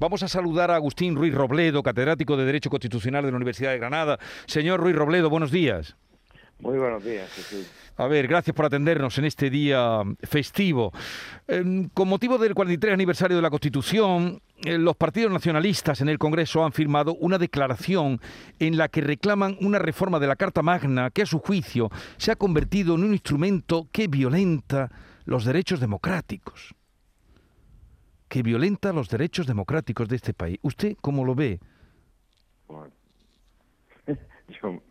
Vamos a saludar a Agustín Ruiz Robledo, catedrático de Derecho Constitucional de la Universidad de Granada. Señor Ruiz Robledo, buenos días. Muy buenos días, Jesús. A ver, gracias por atendernos en este día festivo. Em, con motivo del 43 aniversario de la Constitución, eh, los partidos nacionalistas en el Congreso han firmado una declaración en la que reclaman una reforma de la Carta Magna que, a su juicio, se ha convertido en un instrumento que violenta los derechos democráticos. Que violenta los derechos democráticos de este país. ¿Usted cómo lo ve? Bueno, yo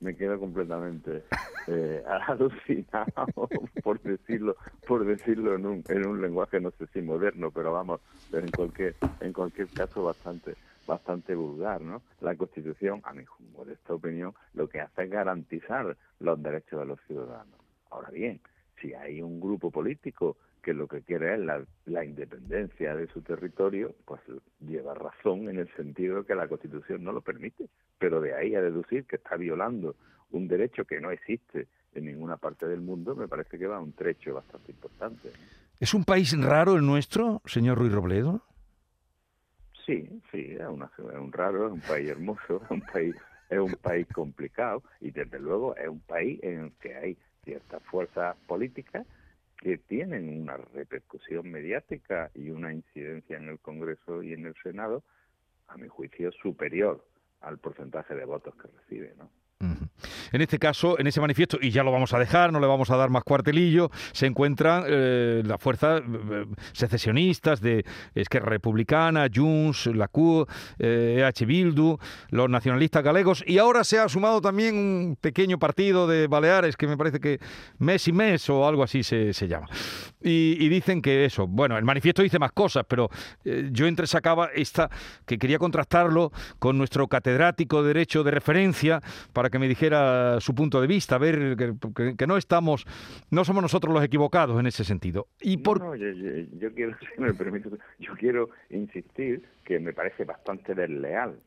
me quedo completamente eh, alucinado por decirlo por decirlo en un, en un lenguaje no sé si moderno pero vamos en cualquier en cualquier caso bastante bastante vulgar no la Constitución a mi modesta opinión lo que hace es garantizar los derechos de los ciudadanos ahora bien si hay un grupo político que lo que quiere es la, independencia de su territorio, pues lleva razón en el sentido de que la Constitución no lo permite, pero de ahí a deducir que está violando un derecho que no existe en ninguna parte del mundo, me parece que va un trecho bastante importante. ¿Es un país raro el nuestro, señor Ruiz Robledo? Sí, sí, es, un raro, es un país hermoso, es un país, es un país complicado y desde luego es un país en el que hay ciertas fuerzas políticas que tienen una repercusión mediática y una incidencia en el Congreso y en el Senado, a mi juicio, superior al porcentaje de votos que recibe, ¿no? En este caso, en ese manifiesto, y ya lo vamos a dejar, no le vamos a dar más cuartelillo, se encuentran eh, las fuerzas eh, secesionistas de Esquerra Republicana, Junts, la eh, EH Bildu, los nacionalistas galegos, y ahora se ha sumado también un pequeño partido de Baleares, que me parece que mes y mes o algo así se, llama. Y, y, dicen que eso, bueno, el manifiesto dice más cosas, pero yo entresacaba esta, que quería contrastarlo con nuestro catedrático de Derecho de referencia, para que me dijera su punto de vista, ver que, no estamos, no somos nosotros los equivocados en ese sentido. Y por... No, yo, quiero, si me permite, yo quiero insistir que me parece bastante desleal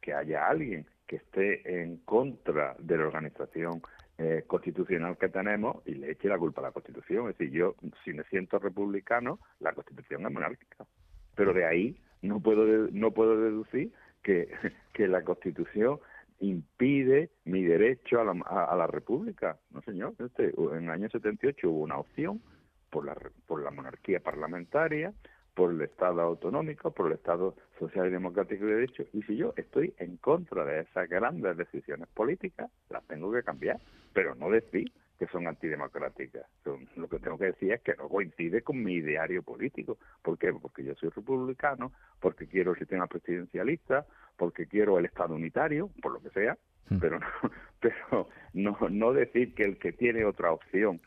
que haya alguien que esté en contra de la organización eh, constitucional que tenemos y le eche la culpa a la Constitución. Es decir, yo, si me siento republicano, la Constitución es monárquica. Pero de ahí no puedo, no puedo deducir que, que la Constitución impide mi derecho a la, a, la República. No, señor. Este, en el año 78 hubo una opción por la, por la monarquía parlamentaria, por el Estado autonómico, por el Estado social y democrático de derecho. Y si yo estoy en contra de esas grandes decisiones políticas, las tengo que cambiar, pero no decir que son antidemocráticas. lo que tengo que decir es que no coincide con mi ideario político. ¿Por qué? Porque yo soy republicano, porque quiero el sistema presidencialista, porque quiero el Estado unitario, por lo que sea, hmm. pero no, pero no, no decir que el que tiene otra opción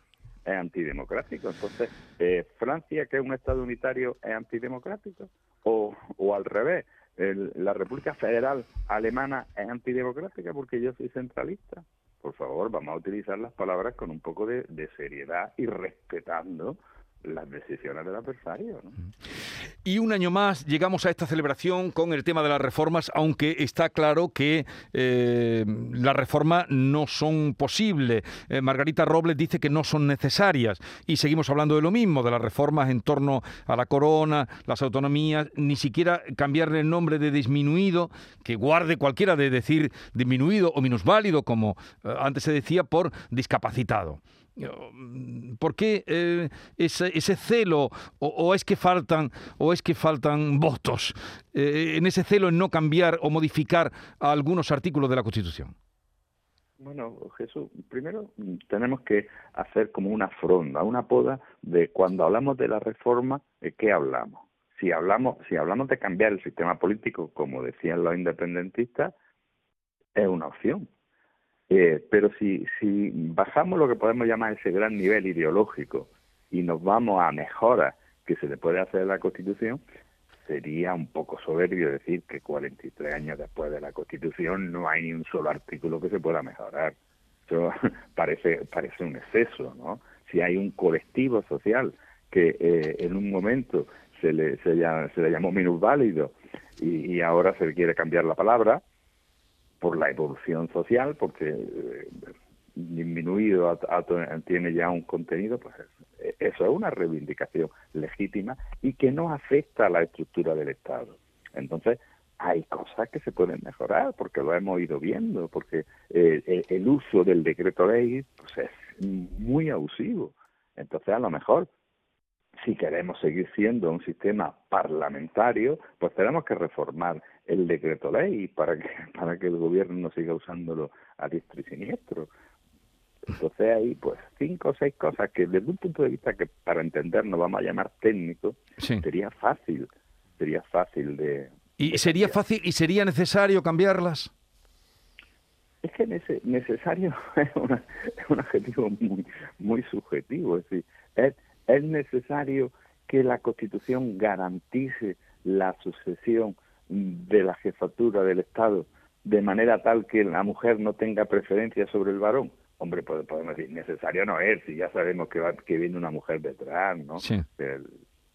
es antidemocrático. Entonces, eh, Francia, que es un Estado unitario, es antidemocrático, o, o al revés, la República Federal Alemana es antidemocrática porque yo soy centralista por favor, vamos a utilizar las palabras con un poco de, seriedad y respetando las decisiones del adversario. ¿no? Y un año más llegamos a esta celebración con el tema de las reformas, aunque está claro que eh, las reformas no son posibles. Eh, Margarita Robles dice que no son necesarias y seguimos hablando de lo mismo, de las reformas en torno a la corona, las autonomías, ni siquiera cambiarle el nombre de disminuido, que guarde cualquiera de decir disminuido o minusválido, como eh, antes se decía, por discapacitado. Mm, ¿Por qué eh, ese, celo o, es que faltan o es que faltan votos eh, en ese celo en no cambiar o modificar algunos artículos de la Constitución? Bueno, Jesús, primero mm, tenemos que hacer como una fronda, una poda de cuando hablamos de la reforma, ¿de qué hablamos? Si hablamos, si hablamos de cambiar el sistema político, como decían los independentistas, es una opción. Eh, pero si, si bajamos lo que podemos llamar ese gran nivel ideológico y nos vamos a mejoras que se le puede hacer a la Constitución, sería un poco soberbio decir que 43 años después de la Constitución no hay ni un solo artículo que se pueda mejorar. Eso parece, parece un exceso, ¿no? Si hay un colectivo social que eh, en un momento se le, se, se le llamó minusválido y, y ahora se le quiere cambiar la palabra, por la evolución social, porque eh, disminuido tiene ya un contenido, pues eso es una reivindicación legítima y que no afecta a la estructura del Estado. Entonces, hay cosas que se pueden mejorar porque lo hemos ido viendo, porque eh, el, uso del decreto ley pues es muy abusivo. Entonces, a lo mejor, si queremos seguir siendo un sistema parlamentario, pues tenemos que reformar el decreto ley para que, para que el gobierno no siga usándolo a diestro y siniestro. Entonces hay pues cinco o seis cosas que desde un punto de vista que para entendernos vamos a llamar técnico, sería fácil, sería fácil de... ¿Y sería fácil y sería necesario cambiarlas? Es que necesario es, un adjetivo muy, muy subjetivo, es decir, es, es necesario que la Constitución garantice la sucesión de la jefatura del Estado de manera tal que la mujer no tenga preferencia sobre el varón hombre, podemos decir, necesario no es, si ya sabemos que, va, que viene una mujer detrás, ¿no?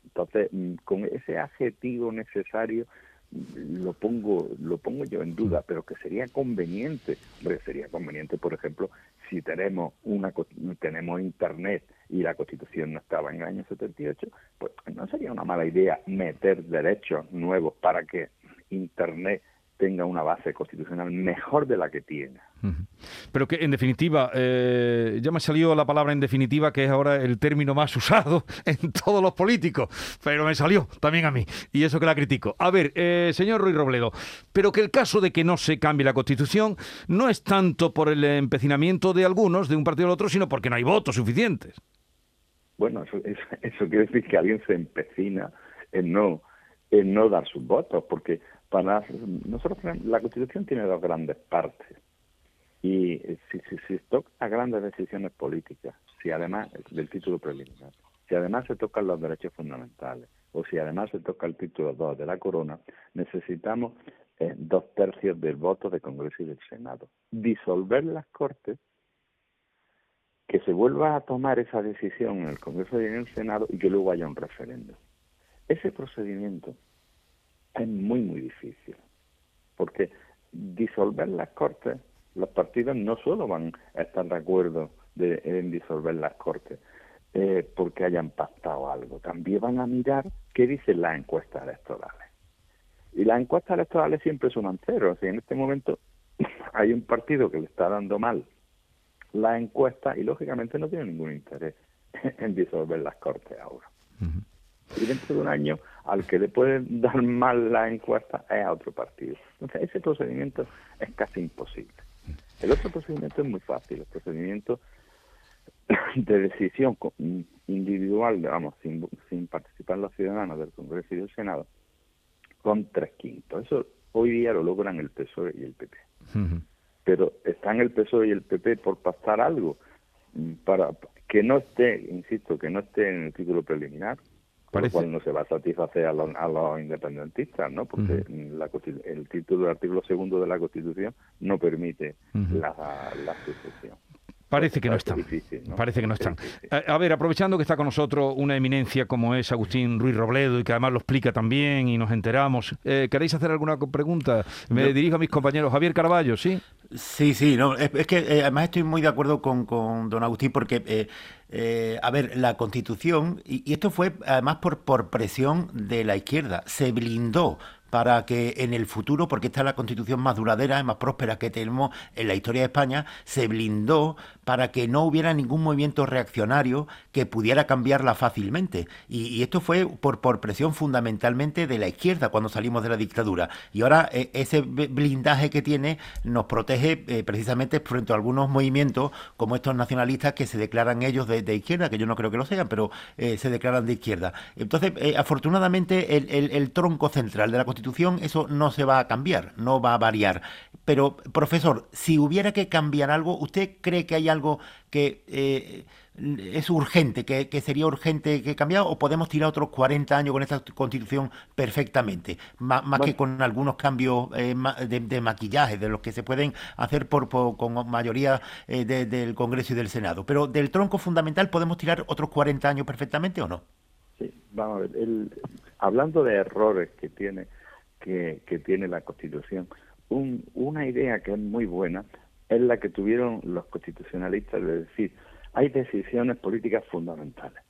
entonces, mm, con ese adjetivo necesario lo pongo lo pongo yo en duda, pero que sería conveniente, hombre, sería conveniente, por ejemplo, si tenemos una tenemos internet y la Constitución no estaba en el año 78, pues no sería una mala idea meter derechos nuevos para que internet tenga una base constitucional mejor de la que tiene. Pero que en definitiva, eh, ya me salió la palabra en definitiva, que es ahora el término más usado en todos los políticos, pero me salió también a mí, y eso que la critico. A ver, eh, señor Ruiz Robledo, pero que el caso de que no se cambie la constitución no es tanto por el empecinamiento de algunos, de un partido al otro, sino porque no hay votos suficientes. Bueno, eso, eso quiere decir que alguien se empecina en no, en no dar sus votos, porque para nosotros la Constitución tiene dos grandes partes y eh, si, si, si toca grandes decisiones políticas, si además del título preliminar, si además se tocan los derechos fundamentales o si además se toca el título 2 de la corona, necesitamos eh, dos tercios del voto del Congreso y del Senado. Disolver las Cortes, que se vuelva a tomar esa decisión en el Congreso y en el Senado y que luego haya un referéndum. Ese procedimiento es muy, muy difícil, porque disolver las Cortes, los partidos no solo van a estar de acuerdo de, en disolver las Cortes eh, porque hayan pactado algo, también van a mirar qué dicen las encuestas electorales. Y las encuestas electorales siempre son cero. O en este momento hay un partido que le está dando mal la encuesta y lógicamente no tiene ningún interés en disolver las cortes ahora. Y dentro de un año, al que le pueden dar mal la encuesta es a otro partido. Entonces, ese procedimiento es casi imposible. El otro procedimiento es muy fácil, el procedimiento de decisión individual, digamos, sin, sin participar los ciudadanos del Congreso y del Senado, con tres quintos. Eso hoy día lo logran el PSOE y el PP. Pero están el PSOE y el PP por pasar algo mm, para que no esté, insisto, que no esté en el título preliminar, Parece. cual no se va a satisfacer a los, independentistas, ¿no? Porque el título del artículo segundo de la Constitución no permite la, la sucesión. Parece que no están. Parece que no están. A, ver, aprovechando que está con nosotros una eminencia como es Agustín Ruiz Robledo y que además lo explica también y nos enteramos, eh, ¿queréis hacer alguna pregunta? Me dirijo a mis compañeros. Javier Carballo, ¿sí? Sí, sí, no, es, que eh, además estoy muy de acuerdo con, con don Agustín porque, eh, a ver, la Constitución, y, y, esto fue además por, por presión de la izquierda, se blindó para que en el futuro, porque esta es la constitución más duradera y más próspera que tenemos en la historia de España, se blindó para que no hubiera ningún movimiento reaccionario que pudiera cambiarla fácilmente. Y, esto fue por, presión fundamentalmente de la izquierda cuando salimos de la dictadura. Y ahora eh, ese blindaje que tiene nos protege eh, precisamente frente a algunos movimientos como estos nacionalistas que se declaran ellos de, izquierda, que yo no creo que lo sean, pero eh, se declaran de izquierda. Entonces, afortunadamente, el, el, tronco central de la Constitución eso no se va a cambiar, no va a variar. Pero, profesor, si hubiera que cambiar algo, ¿usted cree que hay algo que eh, es urgente, que, sería urgente que cambiar o podemos tirar otros 40 años con esta Constitución perfectamente? más que con algunos cambios eh, de, maquillaje, de los que se pueden hacer por, con mayoría eh, del Congreso y del Senado. Pero del tronco fundamental, ¿podemos tirar otros 40 años perfectamente o no? Sí, vamos a ver. El, hablando de errores que tiene que, tiene la Constitución. Una idea que es muy buena es la que tuvieron los constitucionalistas de decir, hay decisiones políticas fundamentales.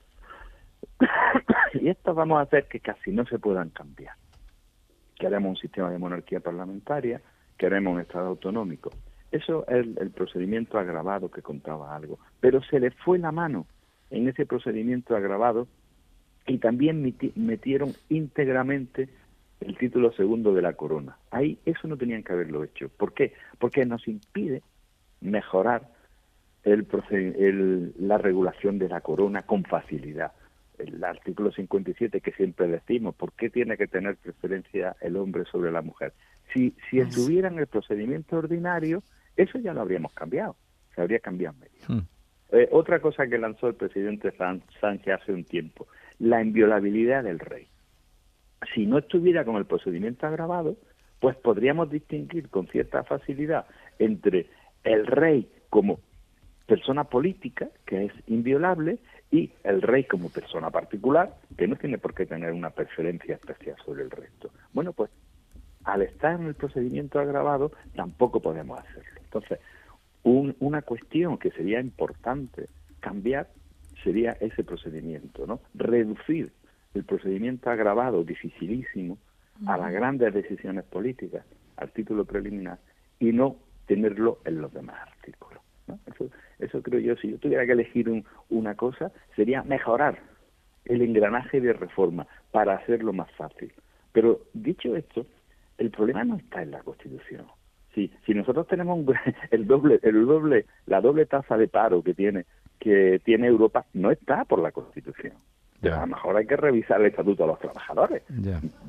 y estas vamos a hacer que casi no se puedan cambiar. queremos un sistema de monarquía parlamentaria, queremos un Estado autonómico. Eso es el, procedimiento agravado que contaba algo. Pero se le fue la mano en ese procedimiento agravado y también metieron íntegramente el título segundo de la corona. Ahí eso no tenían que haberlo hecho. ¿Por qué? Porque nos impide mejorar el, la regulación de la corona con facilidad. El artículo 57 que siempre decimos, ¿por qué tiene que tener preferencia el hombre sobre la mujer? Si, si estuviera en el procedimiento ordinario, eso ya lo habríamos cambiado, se habría cambiado medio. Hmm. Eh, otra cosa que lanzó el presidente Sánchez hace un tiempo, la inviolabilidad del rey. Si no estuviera con el procedimiento agravado, pues podríamos distinguir con cierta facilidad entre el rey como persona política, que es inviolable, y el rey como persona particular, que no tiene por qué tener una preferencia especial sobre el resto. Bueno, pues al estar en el procedimiento agravado, tampoco podemos hacerlo. Entonces, una cuestión que sería importante cambiar sería ese procedimiento, ¿no? Reducir el procedimiento agravado, dificilísimo, a las grandes decisiones políticas, al título preliminar, y no tenerlo en los demás artículos. Eso, eso creo yo, si yo tuviera que elegir una cosa, sería mejorar el engranaje de reforma para hacerlo más fácil. Pero dicho esto, el problema no está en la Constitución. Si, si nosotros tenemos el doble, el doble, la doble tasa de paro que tiene que tiene Europa, no está por la Constitución. A lo mejor hay que revisar el estatuto de los trabajadores.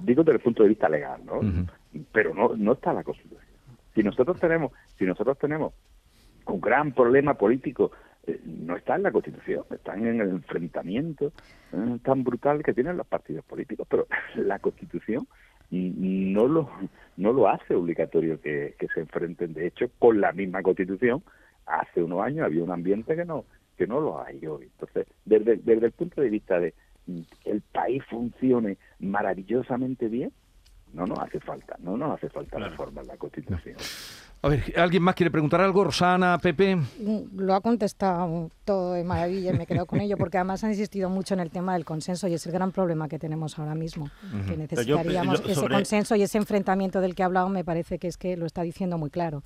Digo desde el punto de vista legal, ¿no? Pero no, no está la Constitución. Si nosotros tenemos, si nosotros tenemos un gran problema político eh, no está en la Constitución, están en el enfrentamiento eh, tan brutal que tienen los partidos políticos, pero la Constitución no lo, no lo hace obligatorio que, se enfrenten. De hecho, con la misma Constitución, hace unos años había un ambiente que no que no lo hay hoy. Entonces, desde, desde el punto de vista de que el país funcione maravillosamente bien, no nos hace falta, no nos hace falta reformar la Constitución. A ver, ¿alguien más quiere preguntar algo? Rosana, Pepe. Mm, lo ha contestado todo de maravilla y me quedo con ello, porque además ha insistido mucho en el tema del consenso y es el gran problema que tenemos ahora mismo. Que necesitaríamos ese consenso y ese enfrentamiento del que ha hablado, me parece que es que lo está diciendo muy claro.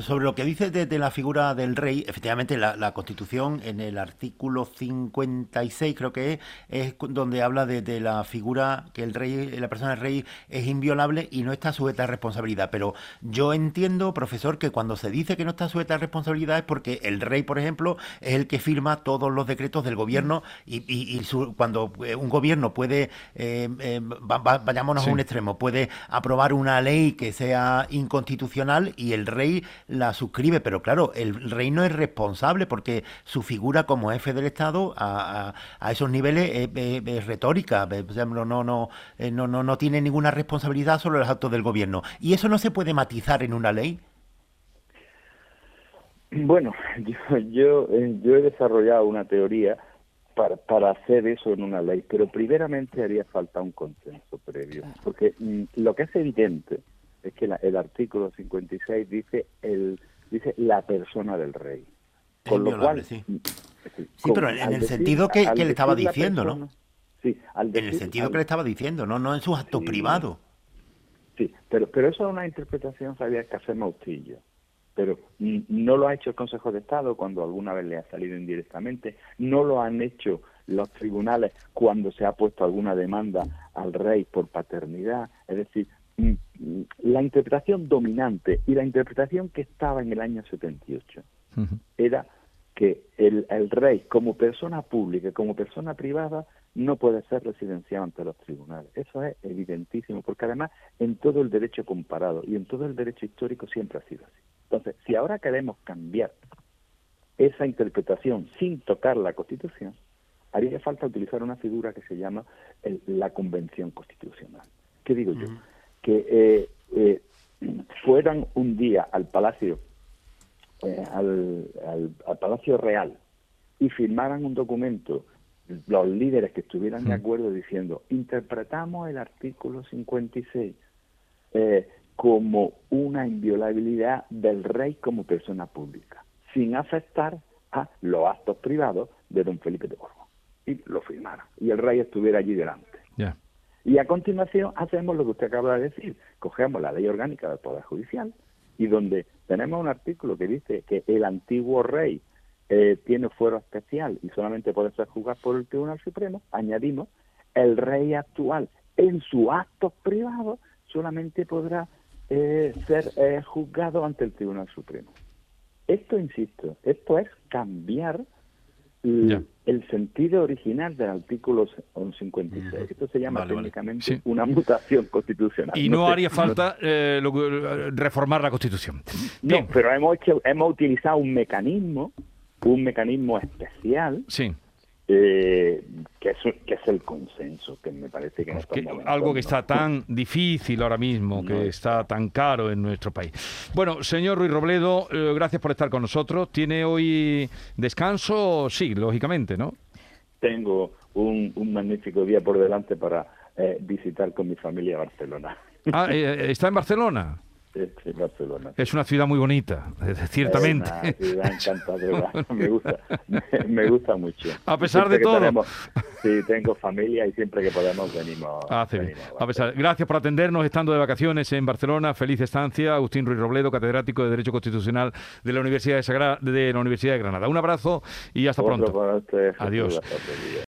Sobre lo que dice de, la figura del rey, efectivamente la, Constitución en el artículo 56 creo que es, es donde habla de, la figura que el rey, la persona del rey es inviolable y no está sujeta a responsabilidad. Pero yo entiendo profesor, que cuando se dice que no está sujeta a responsabilidad es porque el rey, por ejemplo, es el que firma todos los decretos del gobierno y, cuando eh, un gobierno puede, eh, eh, vayámonos a un extremo, puede aprobar una ley que sea inconstitucional y el rey la suscribe, pero claro, el rey no es responsable porque su figura como jefe del Estado a, esos niveles es, retórica, no, no, no, no, no tiene ninguna responsabilidad sobre los actos del gobierno. Y eso no se puede matizar en una ley bueno, yo, eh, yo, he desarrollado una teoría para, para hacer eso en una ley, pero primeramente haría falta un consenso previo, porque mm, lo que es evidente es que el artículo 56 dice el dice la persona del rey, con lo cual sí, mm, sí pero en el sentido que, le estaba diciendo, ¿no? Sí, en el sentido que le estaba diciendo, no, no en sus actos privados. Sí, pero pero eso es una interpretación sabía que hace Mautillo pero no lo ha hecho el Consejo de Estado cuando alguna vez le ha salido indirectamente, no lo han hecho los tribunales cuando se ha puesto alguna demanda al rey por paternidad, es decir, la interpretación dominante y la interpretación que estaba en el año 78 era que el, el rey como persona pública, como persona privada, no puede ser residenciado ante los tribunales. Eso es evidentísimo, porque además en todo el derecho comparado y en todo el derecho histórico siempre ha sido así. Entonces, si ahora queremos cambiar esa interpretación sin tocar la Constitución, haría falta utilizar una figura que se llama la Convención Constitucional. ¿Qué digo yo? Que eh, eh, fueran un día al Palacio, eh, al, al, Palacio Real y firmaran un documento los líderes que estuvieran de acuerdo diciendo interpretamos el artículo 56 eh, como una inviolabilidad del rey como persona pública, sin afectar a los actos privados de don Felipe de Borbón. Y lo firmaron. Y el rey estuviera allí delante. Y a continuación hacemos lo que usted acaba de decir, cogemos la ley orgánica del Poder Judicial y donde tenemos un artículo que dice que el antiguo rey eh, tiene fuero especial y solamente puede ser juzgado por el Tribunal Supremo, añadimos, el rey actual en su actos privados solamente podrá eh, ser eh, juzgado ante el Tribunal Supremo. Esto, insisto, esto es cambiar el, sentido original del artículo 56. Esto se llama técnicamente una mutación constitucional. Y no, haría falta eh, reformar la Constitución. No, pero hemos, hemos utilizado un mecanismo, un mecanismo especial. Sí eh, que, es, que, es, el consenso, que me parece que, Algo que está tan difícil ahora mismo, que está tan caro en nuestro país. Bueno, señor Ruiz Robledo, eh, gracias por estar con nosotros. ¿Tiene hoy descanso? Sí, lógicamente, ¿no? Tengo un, magnífico día por delante para eh, visitar con mi familia Barcelona. Ah, ¿está en Barcelona? Es una ciudad muy bonita, ciertamente. Es una ciudad encantadora, me gusta, me, gusta mucho. A pesar de todo. sí, tengo familia y siempre que podemos venimos. Ah, a pesar, gracias por atendernos estando de vacaciones en Barcelona. Feliz estancia. Agustín Ruiz Robledo, catedrático de Derecho Constitucional de la Universidad de, de, la Universidad de Granada. Un abrazo y hasta pronto. Este Adiós.